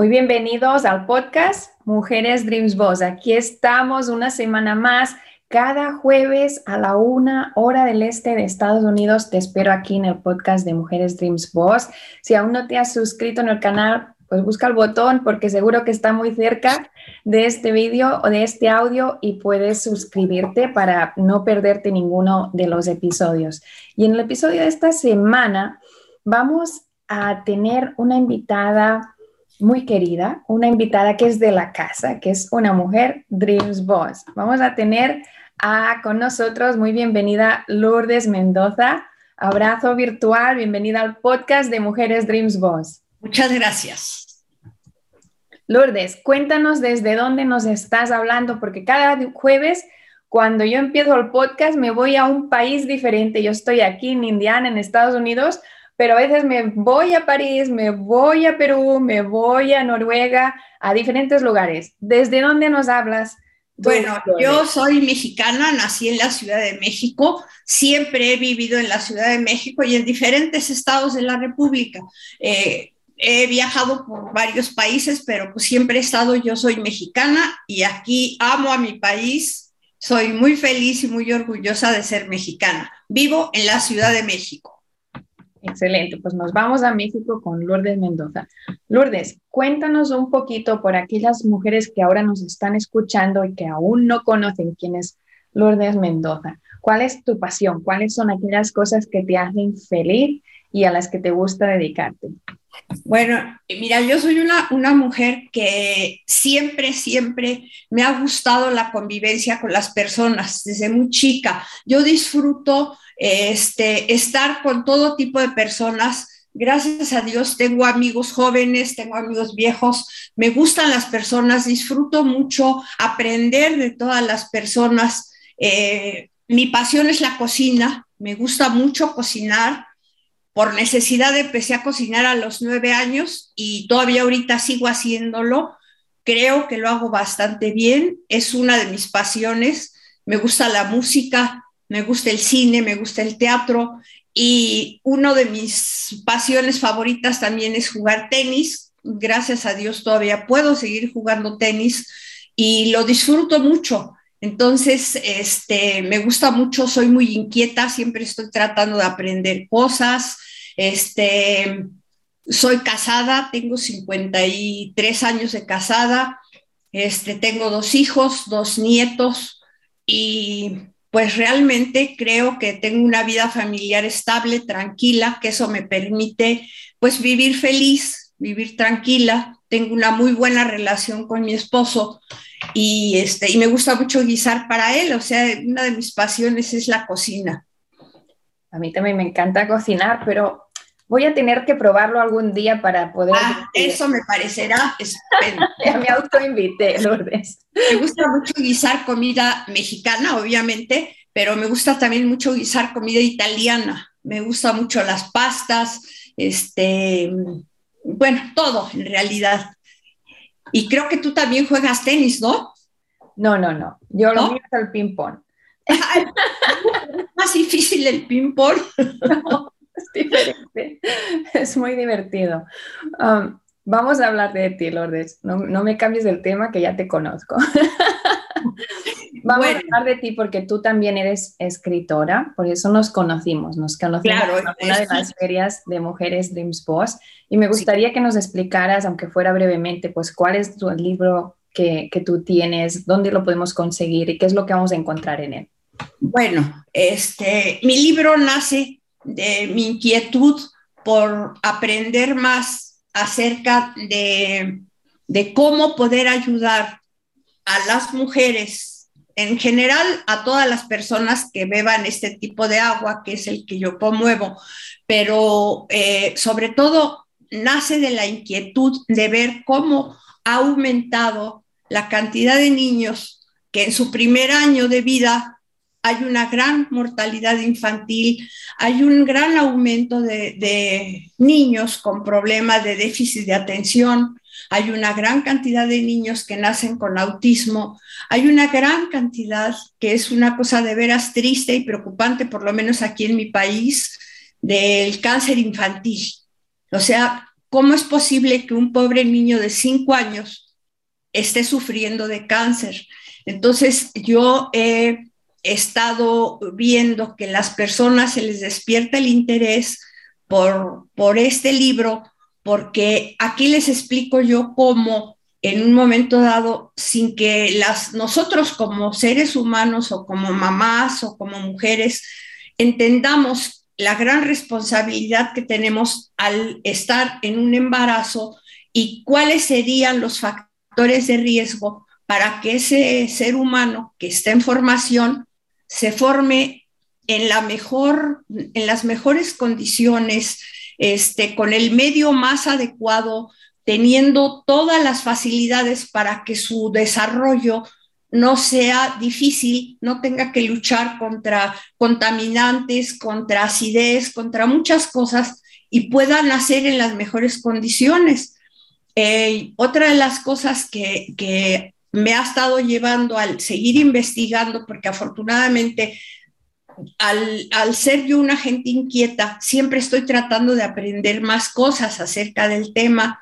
Muy bienvenidos al podcast Mujeres Dreams Boss. Aquí estamos una semana más, cada jueves a la una hora del este de Estados Unidos. Te espero aquí en el podcast de Mujeres Dreams Boss. Si aún no te has suscrito en el canal, pues busca el botón porque seguro que está muy cerca de este vídeo o de este audio y puedes suscribirte para no perderte ninguno de los episodios. Y en el episodio de esta semana vamos a tener una invitada muy querida, una invitada que es de la casa, que es una mujer Dreams Boss. Vamos a tener a, con nosotros, muy bienvenida Lourdes Mendoza. Abrazo virtual, bienvenida al podcast de Mujeres Dreams Boss. Muchas gracias. Lourdes, cuéntanos desde dónde nos estás hablando, porque cada jueves cuando yo empiezo el podcast me voy a un país diferente. Yo estoy aquí en Indiana, en Estados Unidos, pero a veces me voy a París, me voy a Perú, me voy a Noruega, a diferentes lugares. ¿Desde dónde nos hablas? Bueno, yo soy mexicana, nací en la Ciudad de México, siempre he vivido en la Ciudad de México y en diferentes estados de la República. Eh, he viajado por varios países, pero pues siempre he estado, yo soy mexicana y aquí amo a mi país, soy muy feliz y muy orgullosa de ser mexicana. Vivo en la Ciudad de México. Excelente, pues nos vamos a México con Lourdes Mendoza. Lourdes, cuéntanos un poquito por aquellas mujeres que ahora nos están escuchando y que aún no conocen quién es Lourdes Mendoza. ¿Cuál es tu pasión? ¿Cuáles son aquellas cosas que te hacen feliz y a las que te gusta dedicarte? Bueno, mira, yo soy una, una mujer que siempre, siempre me ha gustado la convivencia con las personas desde muy chica. Yo disfruto este, estar con todo tipo de personas. Gracias a Dios tengo amigos jóvenes, tengo amigos viejos, me gustan las personas, disfruto mucho aprender de todas las personas. Eh, mi pasión es la cocina, me gusta mucho cocinar. Por necesidad empecé a cocinar a los nueve años y todavía ahorita sigo haciéndolo. Creo que lo hago bastante bien, es una de mis pasiones. Me gusta la música, me gusta el cine, me gusta el teatro y una de mis pasiones favoritas también es jugar tenis. Gracias a Dios todavía puedo seguir jugando tenis y lo disfruto mucho. Entonces, este, me gusta mucho, soy muy inquieta, siempre estoy tratando de aprender cosas. Este, soy casada, tengo 53 años de casada, este, tengo dos hijos, dos nietos y pues realmente creo que tengo una vida familiar estable, tranquila, que eso me permite pues vivir feliz, vivir tranquila. Tengo una muy buena relación con mi esposo y, este, y me gusta mucho guisar para él, o sea, una de mis pasiones es la cocina. A mí también me encanta cocinar, pero voy a tener que probarlo algún día para poder... Ah, eso me parecerá ya me autoinvité, Lourdes. Me gusta mucho guisar comida mexicana, obviamente, pero me gusta también mucho guisar comida italiana. Me gusta mucho las pastas, este, bueno, todo en realidad. Y creo que tú también juegas tenis, ¿no? No, no, no. Yo lo mío es el ping-pong. más difícil el ping-pong. es diferente. Es muy divertido. Um, vamos a hablar de ti, Lourdes. No, no, me cambies el tema que ya te conozco. vamos a hablar de ti porque tú también eres escritora, por eso nos conocimos. Nos conocimos claro, en una de las ferias de mujeres Dreams Boss y me gustaría sí. que nos explicaras, aunque fuera brevemente, pues cuál es tu libro que, que, tú tienes? ¿Dónde lo podemos conseguir y qué es lo que vamos a encontrar en él? Bueno, este, mi libro nace de mi inquietud por aprender más acerca de, de cómo poder ayudar a las mujeres, en general a todas las personas que beban este tipo de agua, que es el que yo promuevo, pero eh, sobre todo nace de la inquietud de ver cómo ha aumentado la cantidad de niños que en su primer año de vida hay una gran mortalidad infantil, hay un gran aumento de, niños con problemas de déficit de atención, hay una gran cantidad de niños que nacen con autismo, hay una gran cantidad, que es una cosa de veras triste y preocupante, por lo menos aquí en mi país, del cáncer infantil. O sea, ¿cómo es posible que un pobre niño de cinco años esté sufriendo de cáncer? Entonces, yo he estado viendo que las personas se les despierta el interés por, por este libro, porque aquí les explico yo cómo en un momento dado, sin que las, nosotros como seres humanos o como mamás o como mujeres entendamos la gran responsabilidad que tenemos al estar en un embarazo y cuáles serían los factores de riesgo para que ese ser humano que está en formación se forme en, la mejor, en las mejores condiciones, este, con el medio más adecuado, teniendo todas las facilidades para que su desarrollo no sea difícil, no tenga que luchar contra contaminantes, contra acidez, contra muchas cosas y pueda nacer en las mejores condiciones. Eh, otra de las cosas que, que me ha estado llevando al seguir investigando, porque afortunadamente al, ser yo una gente inquieta, siempre estoy tratando de aprender más cosas acerca del tema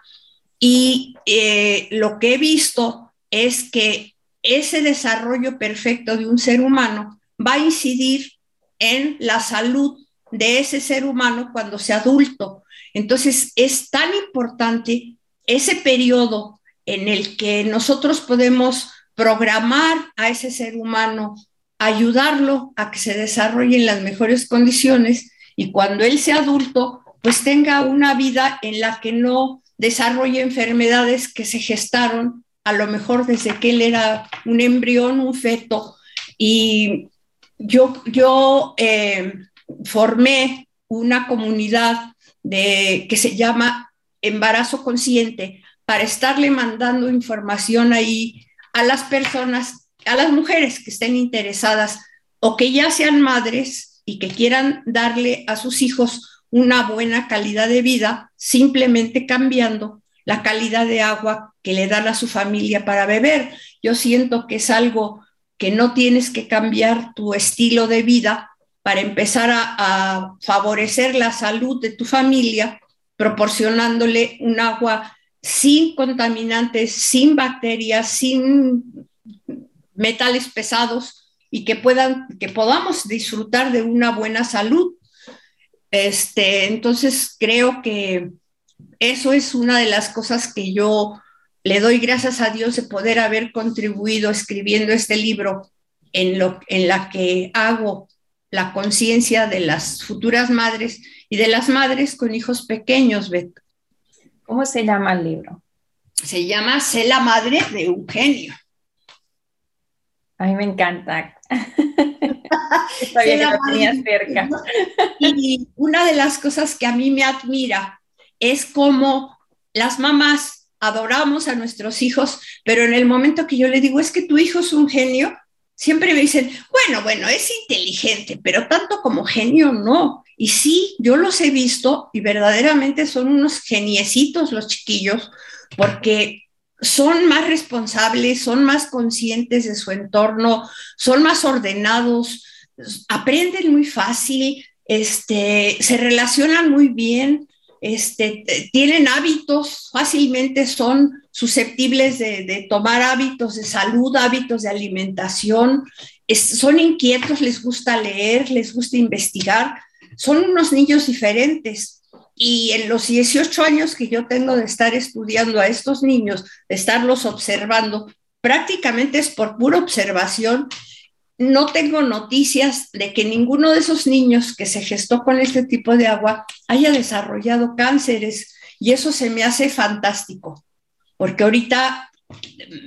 y eh, lo que he visto es que ese desarrollo perfecto de un ser humano va a incidir en la salud de ese ser humano cuando sea adulto. Entonces es tan importante ese periodo en el que nosotros podemos programar a ese ser humano, ayudarlo a que se desarrolle en las mejores condiciones y cuando él sea adulto, pues tenga una vida en la que no desarrolle enfermedades que se gestaron a lo mejor desde que él era un embrión, un feto. Y yo, yo eh, formé una comunidad de, que se llama Embarazo Consciente, para estarle mandando información ahí a las personas, a las mujeres que estén interesadas o que ya sean madres y que quieran darle a sus hijos una buena calidad de vida, simplemente cambiando la calidad de agua que le dan a su familia para beber. Yo siento que es algo que no tienes que cambiar tu estilo de vida para empezar a, a favorecer la salud de tu familia, proporcionándole un agua sin contaminantes, sin bacterias, sin metales pesados y que, puedan, que podamos disfrutar de una buena salud. Este, entonces creo que eso es una de las cosas que yo le doy gracias a Dios de poder haber contribuido escribiendo este libro en, lo, en la que hago la conciencia de las futuras madres y de las madres con hijos pequeños, Beto. ¿Cómo se llama el libro? Se llama Sé la madre de Eugenio. A mí me encanta. cerca. Y una de las cosas que a mí me admira es cómo las mamás adoramos a nuestros hijos, pero en el momento que yo le digo, es que tu hijo es un genio, siempre me dicen, bueno, bueno, es inteligente, pero tanto como genio no. Y sí, yo los he visto y verdaderamente son unos geniecitos los chiquillos, porque son más responsables, son más conscientes de su entorno, son más ordenados, aprenden muy fácil, este, se relacionan muy bien, este, tienen hábitos, fácilmente son susceptibles de, tomar hábitos de salud, hábitos de alimentación, son inquietos, les gusta leer, les gusta investigar son unos niños diferentes. Y en los 18 años que yo tengo de estar estudiando a estos niños, de estarlos observando, prácticamente es por pura observación. No tengo noticias de que ninguno de esos niños que se gestó con este tipo de agua haya desarrollado cánceres y eso se me hace fantástico, porque ahorita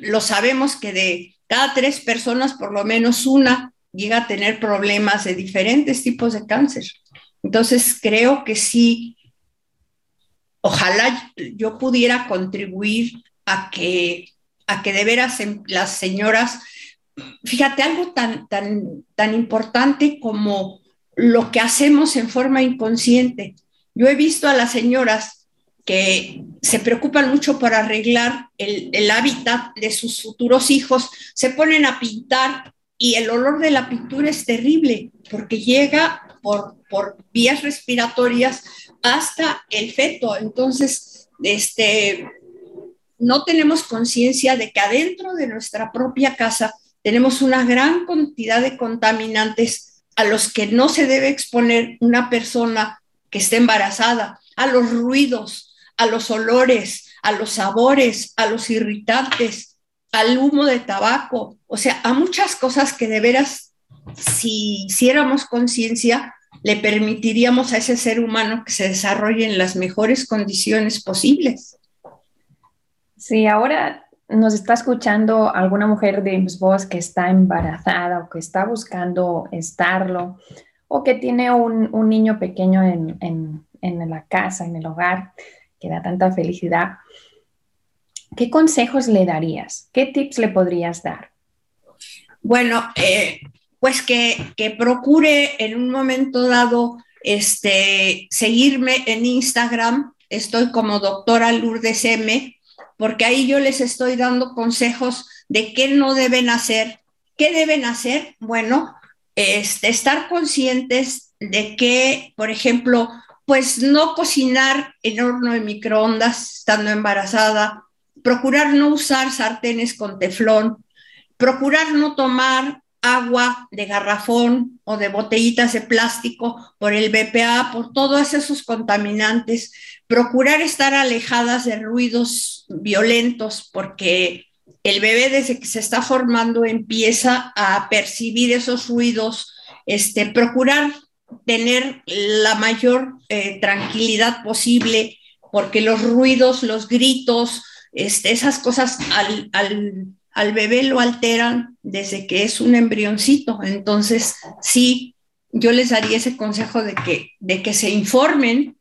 lo sabemos que de cada tres personas, por lo menos una llega a tener problemas de diferentes tipos de cáncer. Entonces, creo que sí, ojalá yo pudiera contribuir a que, a que de veras las señoras, fíjate, algo tan, tan, tan importante como lo que hacemos en forma inconsciente. Yo he visto a las señoras que se preocupan mucho por arreglar el, el, hábitat de sus futuros hijos, se ponen a pintar y el olor de la pintura es terrible porque llega por, por vías respiratorias hasta el feto. Entonces, este, no tenemos conciencia de que adentro de nuestra propia casa tenemos una gran cantidad de contaminantes a los que no se debe exponer una persona que esté embarazada, a los ruidos, a los olores, a los sabores, a los irritantes, al humo de tabaco, o sea, a muchas cosas que de veras, si hiciéramos conciencia, le permitiríamos a ese ser humano que se desarrolle en las mejores condiciones posibles. Sí, ahora nos está escuchando alguna mujer de voz que está embarazada o que está buscando estarlo o que tiene un, un niño pequeño en, en, en la casa, en el hogar, que da tanta felicidad. ¿Qué consejos le darías? ¿Qué tips le podrías dar? Bueno, eh, pues que, que, procure en un momento dado este, seguirme en Instagram. Estoy como doctora Lourdes M, porque ahí yo les estoy dando consejos de qué no deben hacer. ¿Qué deben hacer? Bueno, este, estar conscientes de que, por ejemplo, pues no cocinar en horno de microondas estando embarazada, procurar no usar sartenes con teflón, procurar no tomar agua de garrafón o de botellitas de plástico por el BPA, por todos esos contaminantes, procurar estar alejadas de ruidos violentos porque el bebé desde que se está formando empieza a percibir esos ruidos, este, procurar tener la mayor eh, tranquilidad posible porque los ruidos, los gritos, este, esas cosas al, al, al, bebé lo alteran desde que es un embrioncito. Entonces, sí, yo les daría ese consejo de que, de que se informen,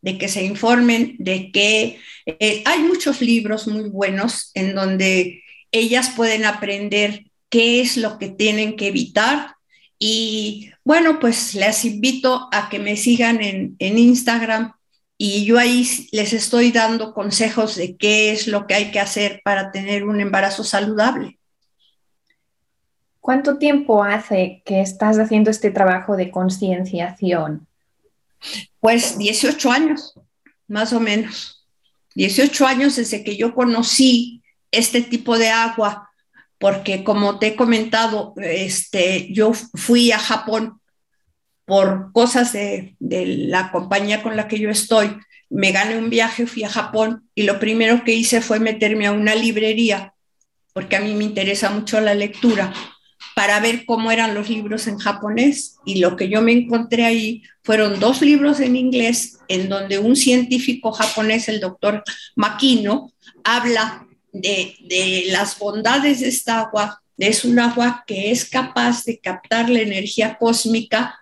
de que se informen, de que eh, hay muchos libros muy buenos en donde ellas pueden aprender qué es lo que tienen que evitar. Y bueno, pues les invito a que me sigan en, en Instagram y yo ahí les estoy dando consejos de qué es lo que hay que hacer para tener un embarazo saludable. ¿Cuánto tiempo hace que estás haciendo este trabajo de concienciación? Pues 18 años, más o menos. 18 años desde que yo conocí este tipo de agua, porque como te he comentado, este, yo fui a Japón por cosas de, la compañía con la que yo estoy, me gané un viaje, fui a Japón y lo primero que hice fue meterme a una librería, porque a mí me interesa mucho la lectura, para ver cómo eran los libros en japonés. Y lo que yo me encontré ahí fueron dos libros en inglés, en donde un científico japonés, el doctor Makino, habla de, de las bondades de esta agua. Es un agua que es capaz de captar la energía cósmica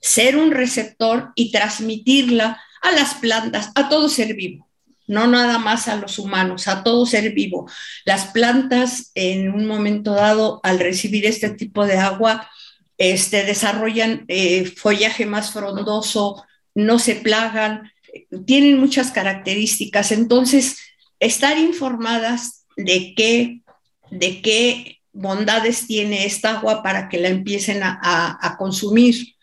ser un receptor y transmitirla a las plantas, a todo ser vivo, no nada más a los humanos, a todo ser vivo. Las plantas en un momento dado, al recibir este tipo de agua, este, desarrollan eh, follaje más frondoso, no se plagan, tienen muchas características. Entonces, estar informadas de qué, de qué bondades tiene esta agua para que la empiecen a, a consumir.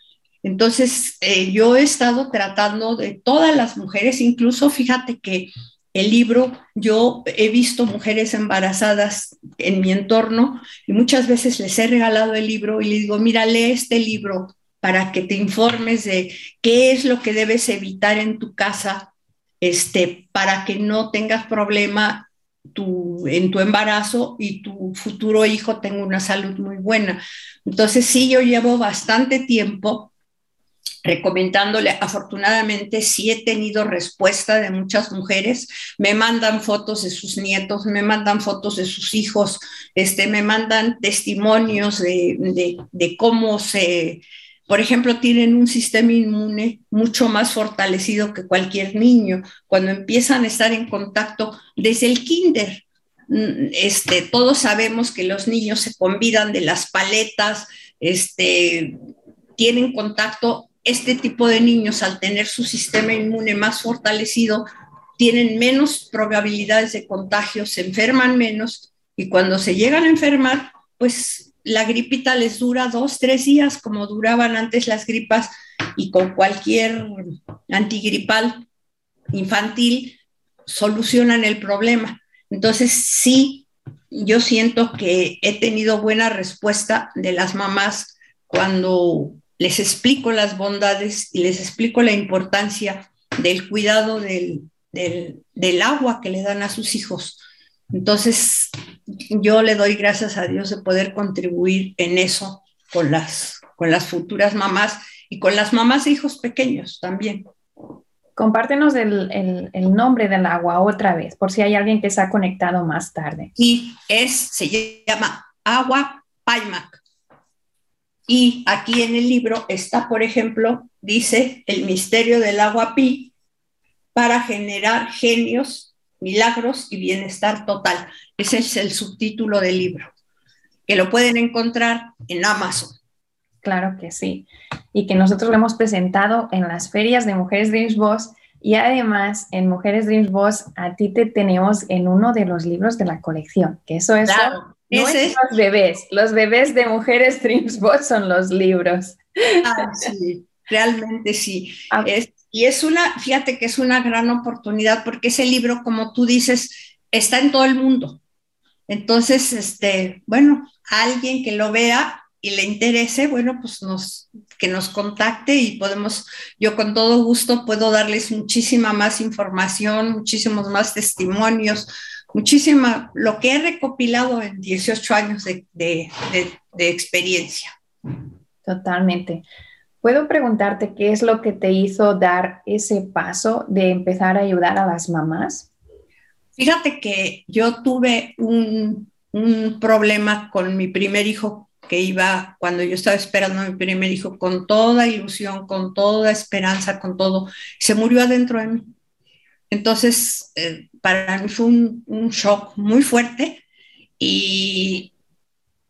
Entonces, eh, yo he estado tratando de todas las mujeres, incluso fíjate que el libro, yo he visto mujeres embarazadas en mi entorno y muchas veces les he regalado el libro y les digo, mira, lee este libro para que te informes de qué es lo que debes evitar en tu casa, este, para que no tengas problema tu, en tu embarazo y tu futuro hijo tenga una salud muy buena. Entonces, sí, yo llevo bastante tiempo recomendándole. Afortunadamente sí he tenido respuesta de muchas mujeres. Me mandan fotos de sus nietos, me mandan fotos de sus hijos, este, me mandan testimonios de, de, cómo se, por ejemplo, tienen un sistema inmune mucho más fortalecido que cualquier niño cuando empiezan a estar en contacto desde el kinder. Mm, este, todos sabemos que los niños se convidan de las paletas, este, tienen contacto este tipo de niños, al tener su sistema inmune más fortalecido, tienen menos probabilidades de contagio, se enferman menos y cuando se llegan a enfermar, pues la gripita les dura dos, tres días, como duraban antes las gripas y con cualquier antigripal infantil solucionan el problema. Entonces, sí, yo siento que he tenido buena respuesta de las mamás cuando les explico las bondades y les explico la importancia del cuidado del, agua que le dan a sus hijos. Entonces, yo le doy gracias a Dios de poder contribuir en eso con las, con las futuras mamás y con las mamás de hijos pequeños también. Compártenos el, el, nombre del agua otra vez, por si hay alguien que se ha conectado más tarde. Y es, se llama agua Paimac. Y aquí en el libro está, por ejemplo, dice el misterio del agua pi para generar genios, milagros y bienestar total. Ese es el subtítulo del libro, que lo pueden encontrar en Amazon. Claro que sí. Y que nosotros lo hemos presentado en las ferias de Mujeres Dreams Boss y además en Mujeres Dreams Boss a ti te tenemos en uno de los libros de la colección, que eso es no es los bebés, los bebés de mujeres Dreamsbot son los libros. Ah, sí, realmente sí. Ah. y es una, fíjate que es una gran oportunidad porque ese libro, como tú dices, está en todo el mundo. Entonces, este, bueno, alguien que lo vea y le interese, bueno, pues nos, que nos contacte y podemos, yo con todo gusto puedo darles muchísima más información, muchísimos más testimonios, muchísima, lo que he recopilado en 18 años de, experiencia. Totalmente. ¿Puedo preguntarte qué es lo que te hizo dar ese paso de empezar a ayudar a las mamás? Fíjate que yo tuve un, un, problema con mi primer hijo que iba, cuando yo estaba esperando a mi primer hijo, con toda ilusión, con toda esperanza, con todo, se murió adentro de mí. Entonces, eh, para mí fue un, shock muy fuerte y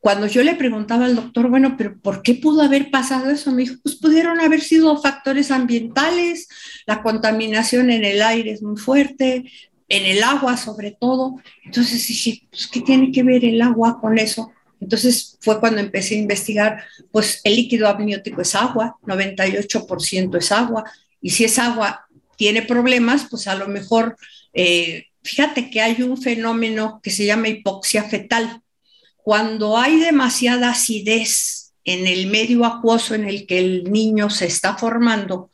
cuando yo le preguntaba al doctor, bueno, pero ¿por qué pudo haber pasado eso? Me dijo, pues pudieron haber sido factores ambientales, la contaminación en el aire es muy fuerte, en el agua sobre todo. Entonces dije, pues ¿qué tiene que ver el agua con eso? Entonces fue cuando empecé a investigar, pues el líquido amniótico es agua, 98% es agua, y si es agua tiene problemas, pues a lo mejor, eh, fíjate que hay un fenómeno que se llama hipoxia fetal. Cuando hay demasiada acidez en el medio acuoso en el que el niño se está formando,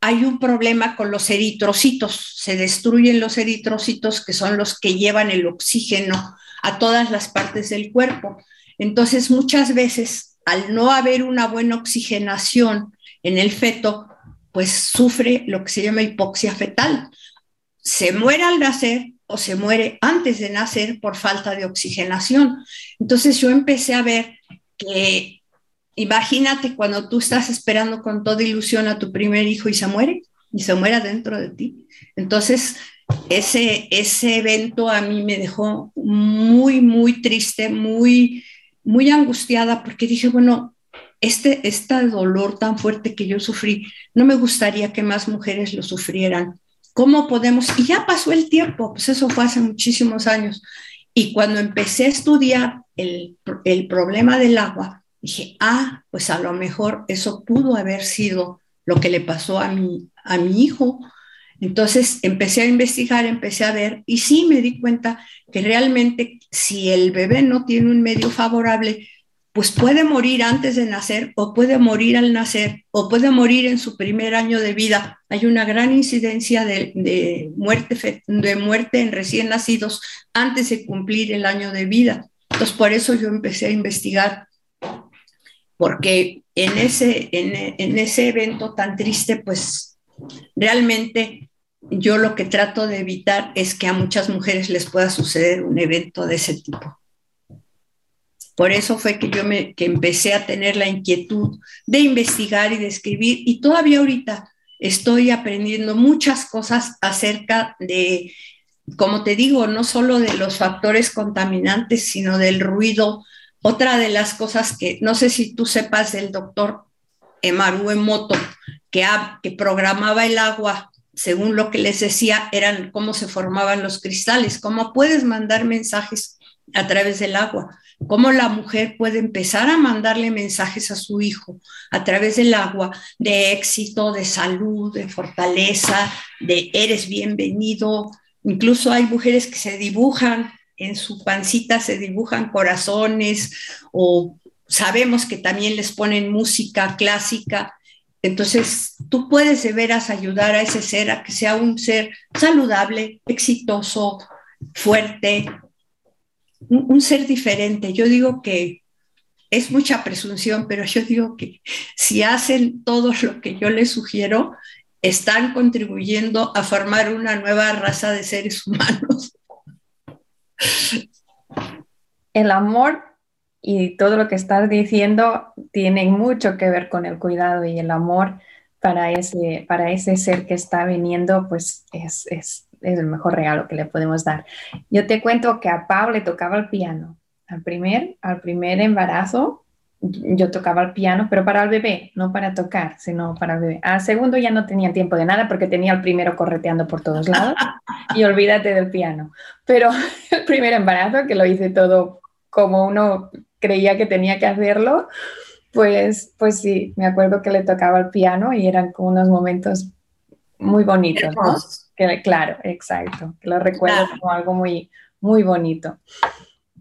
hay un problema con los eritrocitos, se destruyen los eritrocitos que son los que llevan el oxígeno a todas las partes del cuerpo. Entonces, muchas veces, al no haber una buena oxigenación en el feto, pues sufre lo que se llama hipoxia fetal. Se muere al nacer o se muere antes de nacer por falta de oxigenación. Entonces yo empecé a ver que, imagínate cuando tú estás esperando con toda ilusión a tu primer hijo y se muere, y se muere dentro de ti. Entonces, ese, ese evento a mí me dejó muy, muy triste, muy, muy angustiada, porque dije, bueno, este, este dolor tan fuerte que yo sufrí, no me gustaría que más mujeres lo sufrieran. ¿Cómo podemos? Y ya pasó el tiempo, pues eso fue hace muchísimos años. Y cuando empecé a estudiar el, el problema del agua, dije, ah, pues a lo mejor eso pudo haber sido lo que le pasó a mi, a mi hijo. Entonces empecé a investigar, empecé a ver y sí me di cuenta que realmente si el bebé no tiene un medio favorable, pues puede morir antes de nacer o puede morir al nacer o puede morir en su primer año de vida. Hay una gran incidencia de, muerte, de muerte en recién nacidos antes de cumplir el año de vida. Entonces, por eso yo empecé a investigar, porque en ese, en, ese evento tan triste, pues realmente yo lo que trato de evitar es que a muchas mujeres les pueda suceder un evento de ese tipo. Por eso fue que yo me, que empecé a tener la inquietud de investigar y de escribir y todavía ahorita estoy aprendiendo muchas cosas acerca de, como te digo, no solo de los factores contaminantes, sino del ruido. Otra de las cosas que no sé si tú sepas del doctor Emaru Emoto, que, que programaba el agua según lo que les decía, eran cómo se formaban los cristales, cómo puedes mandar mensajes a través del agua cómo la mujer puede empezar a mandarle mensajes a su hijo a través del agua de éxito, de salud, de fortaleza, de eres bienvenido. Incluso hay mujeres que se dibujan en su pancita, se dibujan corazones o sabemos que también les ponen música clásica. Entonces, tú puedes de veras ayudar a ese ser a que sea un ser saludable, exitoso, fuerte, un, ser diferente. Yo digo que es mucha presunción, pero yo digo que si hacen todo lo que yo les sugiero, están contribuyendo a formar una nueva raza de seres humanos. El amor y todo lo que estás diciendo tiene mucho que ver con el cuidado y el amor para ese, para ese ser que está viniendo, pues es, es es el mejor regalo que le podemos dar. Yo te cuento que a Pau le tocaba el piano. Al primer, al primer embarazo yo tocaba el piano, pero para el bebé, no para tocar, sino para el bebé. Al segundo ya no tenía tiempo de nada porque tenía el primero correteando por todos lados y olvídate del piano. Pero el primer embarazo, que lo hice todo como uno creía que tenía que hacerlo, pues, pues sí, me acuerdo que le tocaba el piano y eran como unos momentos muy bonitos. Claro, exacto, que lo recuerdo como algo muy, muy bonito.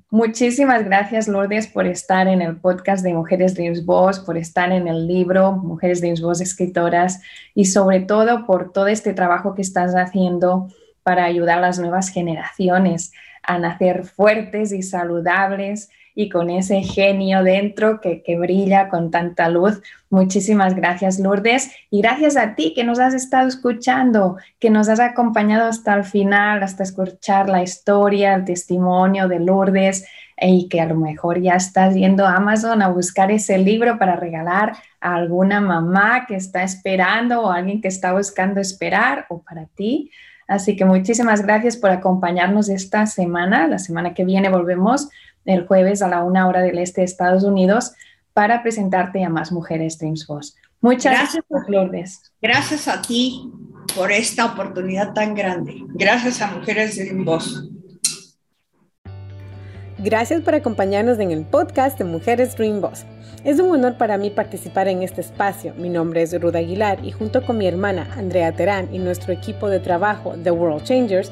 Muchísimas gracias, Lourdes, por estar en el podcast de Mujeres Dreams Boss, por estar en el libro Mujeres Dreams Boss Escritoras y sobre todo por todo este trabajo que estás haciendo para ayudar a las nuevas generaciones a nacer fuertes y saludables y con ese genio dentro que, que, brilla con tanta luz. Muchísimas gracias, Lourdes. Y gracias a ti que nos has estado escuchando, que nos has acompañado hasta el final, hasta escuchar la historia, el testimonio de Lourdes y que a lo mejor ya estás yendo a Amazon a buscar ese libro para regalar a alguna mamá que está esperando o alguien que está buscando esperar o para ti. Así que muchísimas gracias por acompañarnos esta semana. La semana que viene volvemos el jueves a la una hora del este de Estados Unidos para presentarte a más mujeres Dreams Boss. Muchas gracias, Lourdes. Gracias a ti por esta oportunidad tan grande. Gracias a Mujeres Dreams Boss. Gracias por acompañarnos en el podcast de Mujeres Dream Boss. Es un honor para mí participar en este espacio. Mi nombre es Ruda Aguilar y junto con mi hermana Andrea Terán y nuestro equipo de trabajo The World Changers,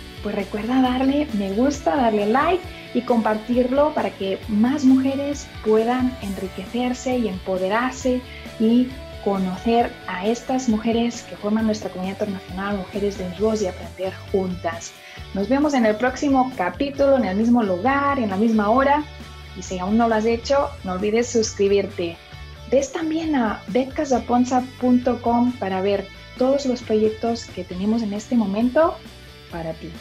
pues recuerda darle me gusta, darle like y compartirlo para que más mujeres puedan enriquecerse y empoderarse y conocer a estas mujeres que forman nuestra comunidad internacional, Mujeres de Voz y aprender juntas. Nos vemos en el próximo capítulo, en el mismo lugar, en la misma hora. Y si aún no lo has hecho, no olvides suscribirte. Ves también a betcasaponza.com para ver todos los proyectos que tenemos en este momento para ti.